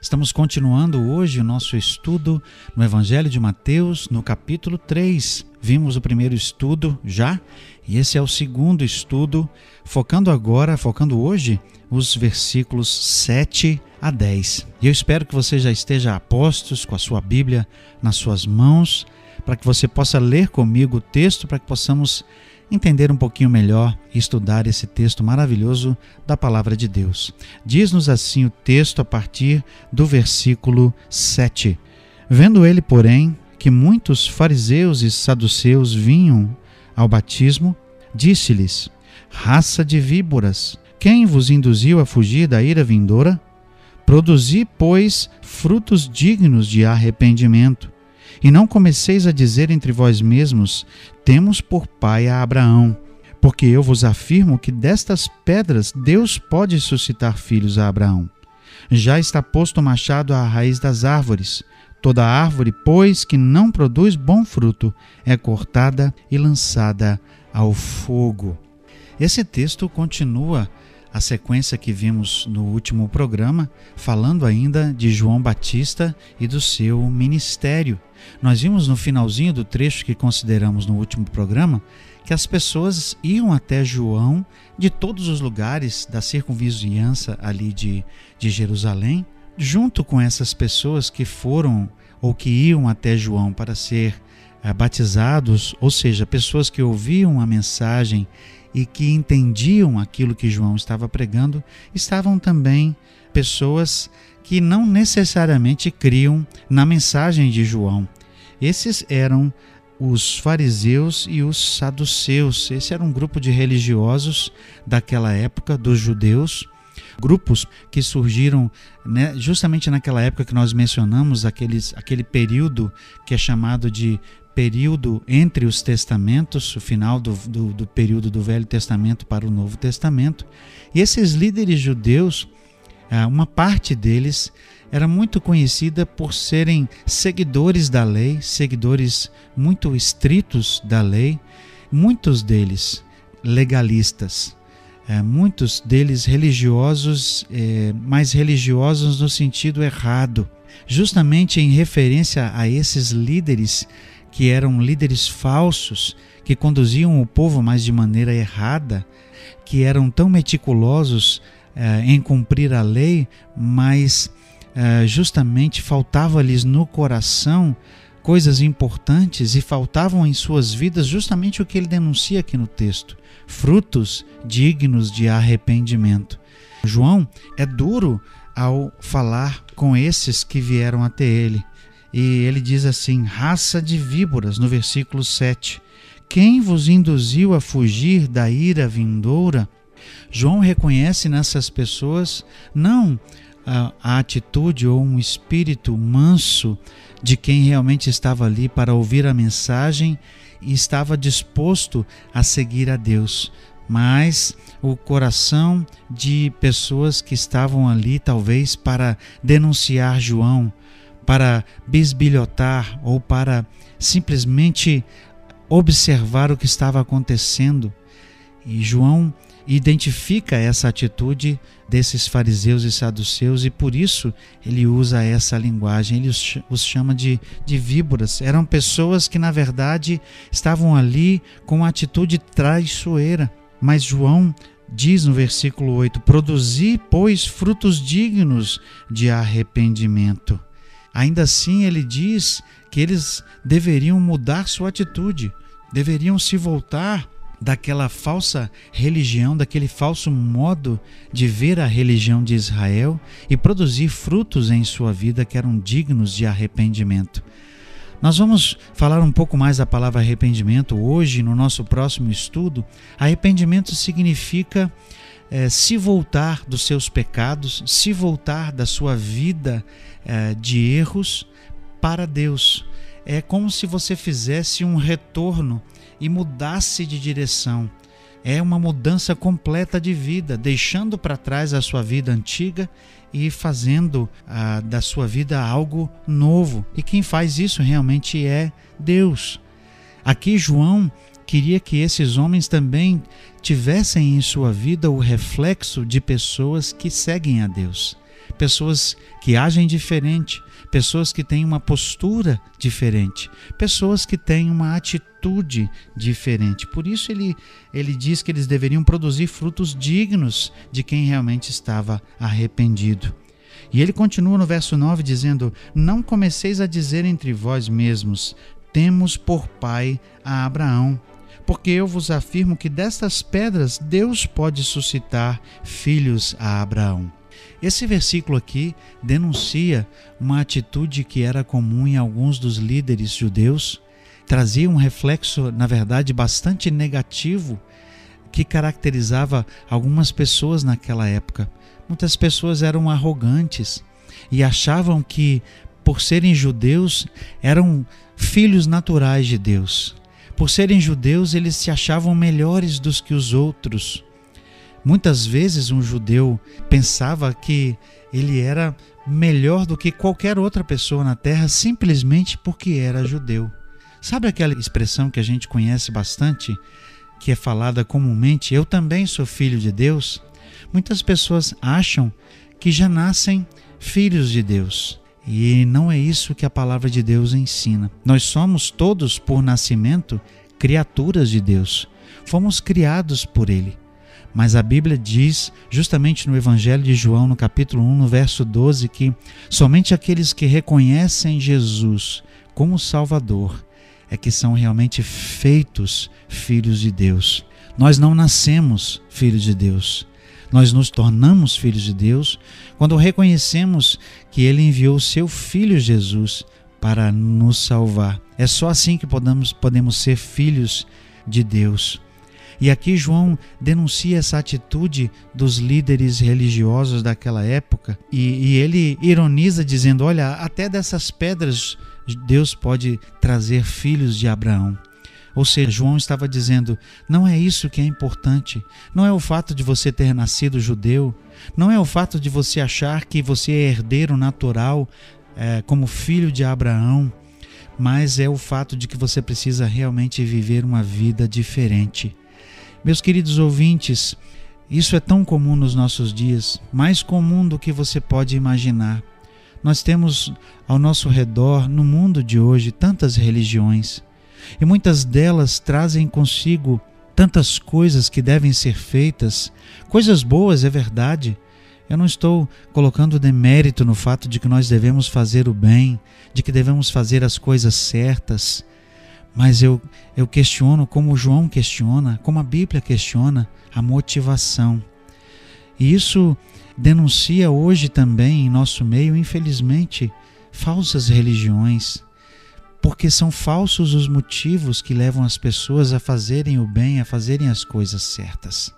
Estamos continuando hoje o nosso estudo no Evangelho de Mateus, no capítulo 3. Vimos o primeiro estudo já, e esse é o segundo estudo, focando agora, focando hoje, os versículos 7 a 10. E eu espero que você já esteja a postos com a sua Bíblia nas suas mãos, para que você possa ler comigo o texto, para que possamos entender um pouquinho melhor e estudar esse texto maravilhoso da palavra de Deus. Diz-nos assim o texto a partir do versículo 7. Vendo ele, porém, que muitos fariseus e saduceus vinham ao batismo, disse-lhes: Raça de víboras, quem vos induziu a fugir da ira vindoura? Produzi, pois, frutos dignos de arrependimento. E não comeceis a dizer entre vós mesmos: Temos por pai a Abraão. Porque eu vos afirmo que destas pedras Deus pode suscitar filhos a Abraão. Já está posto o machado à raiz das árvores. Toda árvore, pois, que não produz bom fruto, é cortada e lançada ao fogo. Esse texto continua a sequência que vimos no último programa, falando ainda de João Batista e do seu ministério. Nós vimos no finalzinho do trecho que consideramos no último programa que as pessoas iam até João de todos os lugares da circunvizinhança ali de, de Jerusalém, junto com essas pessoas que foram ou que iam até João para ser é, batizados, ou seja, pessoas que ouviam a mensagem e que entendiam aquilo que João estava pregando, estavam também pessoas que não necessariamente criam na mensagem de João. Esses eram os fariseus e os saduceus. Esse era um grupo de religiosos daquela época, dos judeus, grupos que surgiram né, justamente naquela época que nós mencionamos, aqueles, aquele período que é chamado de período entre os testamentos, o final do, do, do período do Velho Testamento para o Novo Testamento. E esses líderes judeus, ah, uma parte deles era muito conhecida por serem seguidores da lei, seguidores muito estritos da lei, muitos deles legalistas, é, muitos deles religiosos, é, mas religiosos no sentido errado, justamente em referência a esses líderes que eram líderes falsos, que conduziam o povo, mas de maneira errada, que eram tão meticulosos é, em cumprir a lei, mas é, justamente faltava-lhes no coração coisas importantes e faltavam em suas vidas justamente o que ele denuncia aqui no texto: frutos dignos de arrependimento. João é duro ao falar com esses que vieram até ele. E ele diz assim: raça de víboras, no versículo 7. Quem vos induziu a fugir da ira vindoura? João reconhece nessas pessoas não a, a atitude ou um espírito manso de quem realmente estava ali para ouvir a mensagem e estava disposto a seguir a Deus, mas o coração de pessoas que estavam ali, talvez para denunciar João, para bisbilhotar ou para simplesmente observar o que estava acontecendo. E João identifica essa atitude desses fariseus e saduceus e por isso ele usa essa linguagem, ele os chama de, de víboras. Eram pessoas que na verdade estavam ali com uma atitude traiçoeira. Mas João diz no versículo 8: Produzi, pois, frutos dignos de arrependimento. Ainda assim, ele diz que eles deveriam mudar sua atitude, deveriam se voltar daquela falsa religião, daquele falso modo de ver a religião de Israel e produzir frutos em sua vida que eram dignos de arrependimento. Nós vamos falar um pouco mais da palavra arrependimento hoje no nosso próximo estudo. Arrependimento significa é, se voltar dos seus pecados, se voltar da sua vida é, de erros para Deus. É como se você fizesse um retorno e mudasse de direção. é uma mudança completa de vida, deixando para trás a sua vida antiga e fazendo ah, da sua vida algo novo. E quem faz isso realmente é Deus. Aqui João queria que esses homens também tivessem em sua vida o reflexo de pessoas que seguem a Deus, pessoas que agem diferente, pessoas que têm uma postura diferente, pessoas que têm uma atitude diferente. Por isso ele, ele diz que eles deveriam produzir frutos dignos de quem realmente estava arrependido. E ele continua no verso 9 dizendo: Não comeceis a dizer entre vós mesmos: Temos por pai a Abraão porque eu vos afirmo que destas pedras Deus pode suscitar filhos a Abraão. Esse versículo aqui denuncia uma atitude que era comum em alguns dos líderes judeus, trazia um reflexo, na verdade, bastante negativo que caracterizava algumas pessoas naquela época. Muitas pessoas eram arrogantes e achavam que, por serem judeus, eram filhos naturais de Deus. Por serem judeus, eles se achavam melhores dos que os outros. Muitas vezes um judeu pensava que ele era melhor do que qualquer outra pessoa na terra simplesmente porque era judeu. Sabe aquela expressão que a gente conhece bastante, que é falada comumente: Eu também sou filho de Deus? Muitas pessoas acham que já nascem filhos de Deus. E não é isso que a palavra de Deus ensina. Nós somos todos, por nascimento, criaturas de Deus. Fomos criados por Ele. Mas a Bíblia diz, justamente no Evangelho de João, no capítulo 1, no verso 12, que somente aqueles que reconhecem Jesus como Salvador é que são realmente feitos filhos de Deus. Nós não nascemos filhos de Deus. Nós nos tornamos filhos de Deus quando reconhecemos que Ele enviou seu Filho Jesus para nos salvar. É só assim que podemos, podemos ser filhos de Deus. E aqui João denuncia essa atitude dos líderes religiosos daquela época e, e, ele ironiza dizendo: Olha, até dessas pedras Deus pode trazer filhos de Abraão. Ou seja, João estava dizendo: não é isso que é importante, não é o fato de você ter nascido judeu, não é o fato de você achar que você é herdeiro natural é, como filho de Abraão, mas é o fato de que você precisa realmente viver uma vida diferente. Meus queridos ouvintes, isso é tão comum nos nossos dias, mais comum do que você pode imaginar. Nós temos ao nosso redor, no mundo de hoje, tantas religiões e muitas delas trazem consigo tantas coisas que devem ser feitas, coisas boas, é verdade. Eu não estou colocando demérito no fato de que nós devemos fazer o bem, de que devemos fazer as coisas certas, mas eu, eu questiono como João questiona, como a Bíblia questiona, a motivação. E isso denuncia hoje também em nosso meio, infelizmente, falsas religiões porque são falsos os motivos que levam as pessoas a fazerem o bem, a fazerem as coisas certas.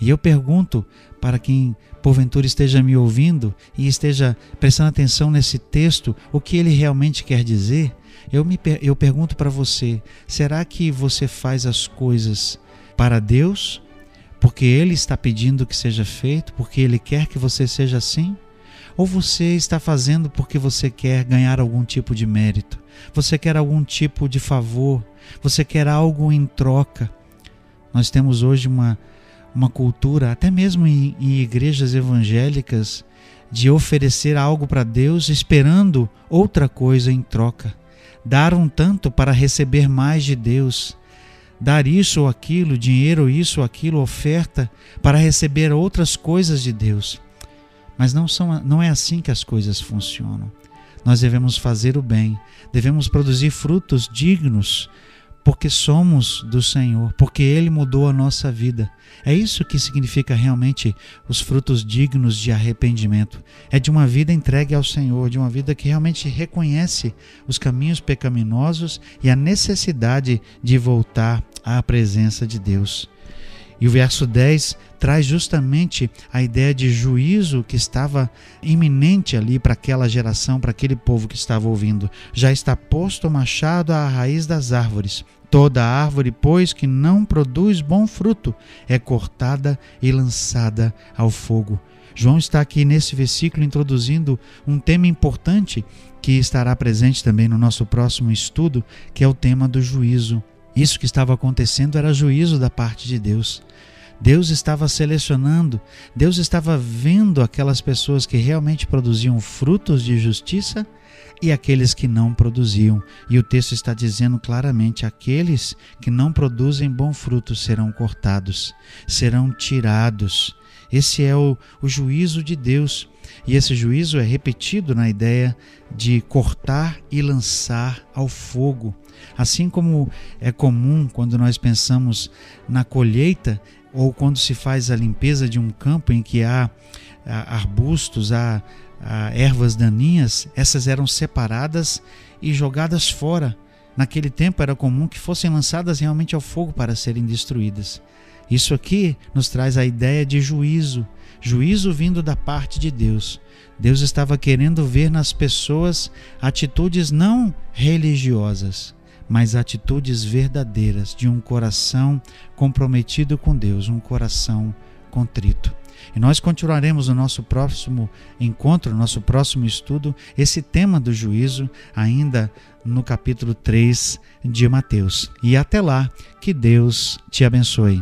E eu pergunto para quem porventura esteja me ouvindo e esteja prestando atenção nesse texto, o que ele realmente quer dizer, eu, me, eu pergunto para você: será que você faz as coisas para Deus, porque Ele está pedindo que seja feito, porque Ele quer que você seja assim? Ou você está fazendo porque você quer ganhar algum tipo de mérito? Você quer algum tipo de favor? Você quer algo em troca? Nós temos hoje uma, uma cultura, até mesmo em, em igrejas evangélicas, de oferecer algo para Deus esperando outra coisa em troca. Dar um tanto para receber mais de Deus. Dar isso ou aquilo, dinheiro, isso ou aquilo, oferta, para receber outras coisas de Deus. Mas não, são, não é assim que as coisas funcionam. Nós devemos fazer o bem, devemos produzir frutos dignos, porque somos do Senhor, porque Ele mudou a nossa vida. É isso que significa realmente os frutos dignos de arrependimento. É de uma vida entregue ao Senhor, de uma vida que realmente reconhece os caminhos pecaminosos e a necessidade de voltar à presença de Deus. E o verso 10 traz justamente a ideia de juízo que estava iminente ali para aquela geração, para aquele povo que estava ouvindo. Já está posto o machado à raiz das árvores. Toda árvore, pois, que não produz bom fruto, é cortada e lançada ao fogo. João está aqui nesse versículo introduzindo um tema importante que estará presente também no nosso próximo estudo, que é o tema do juízo. Isso que estava acontecendo era juízo da parte de Deus. Deus estava selecionando, Deus estava vendo aquelas pessoas que realmente produziam frutos de justiça e aqueles que não produziam. E o texto está dizendo claramente: aqueles que não produzem bom fruto serão cortados, serão tirados. Esse é o, o juízo de Deus. E esse juízo é repetido na ideia de cortar e lançar ao fogo. Assim como é comum quando nós pensamos na colheita ou quando se faz a limpeza de um campo em que há, arbustos, há ervas daninhas, essas eram separadas e jogadas fora. Naquele tempo era comum que fossem lançadas realmente ao fogo para serem destruídas. Isso aqui nos traz a ideia de juízo, juízo vindo da parte de Deus. Deus estava querendo ver nas pessoas atitudes não religiosas, mas atitudes verdadeiras de um coração comprometido com Deus, um coração contrito. E nós continuaremos no nosso próximo encontro, nosso próximo estudo, esse tema do juízo, ainda no capítulo 3 de Mateus. E até lá, que Deus te abençoe.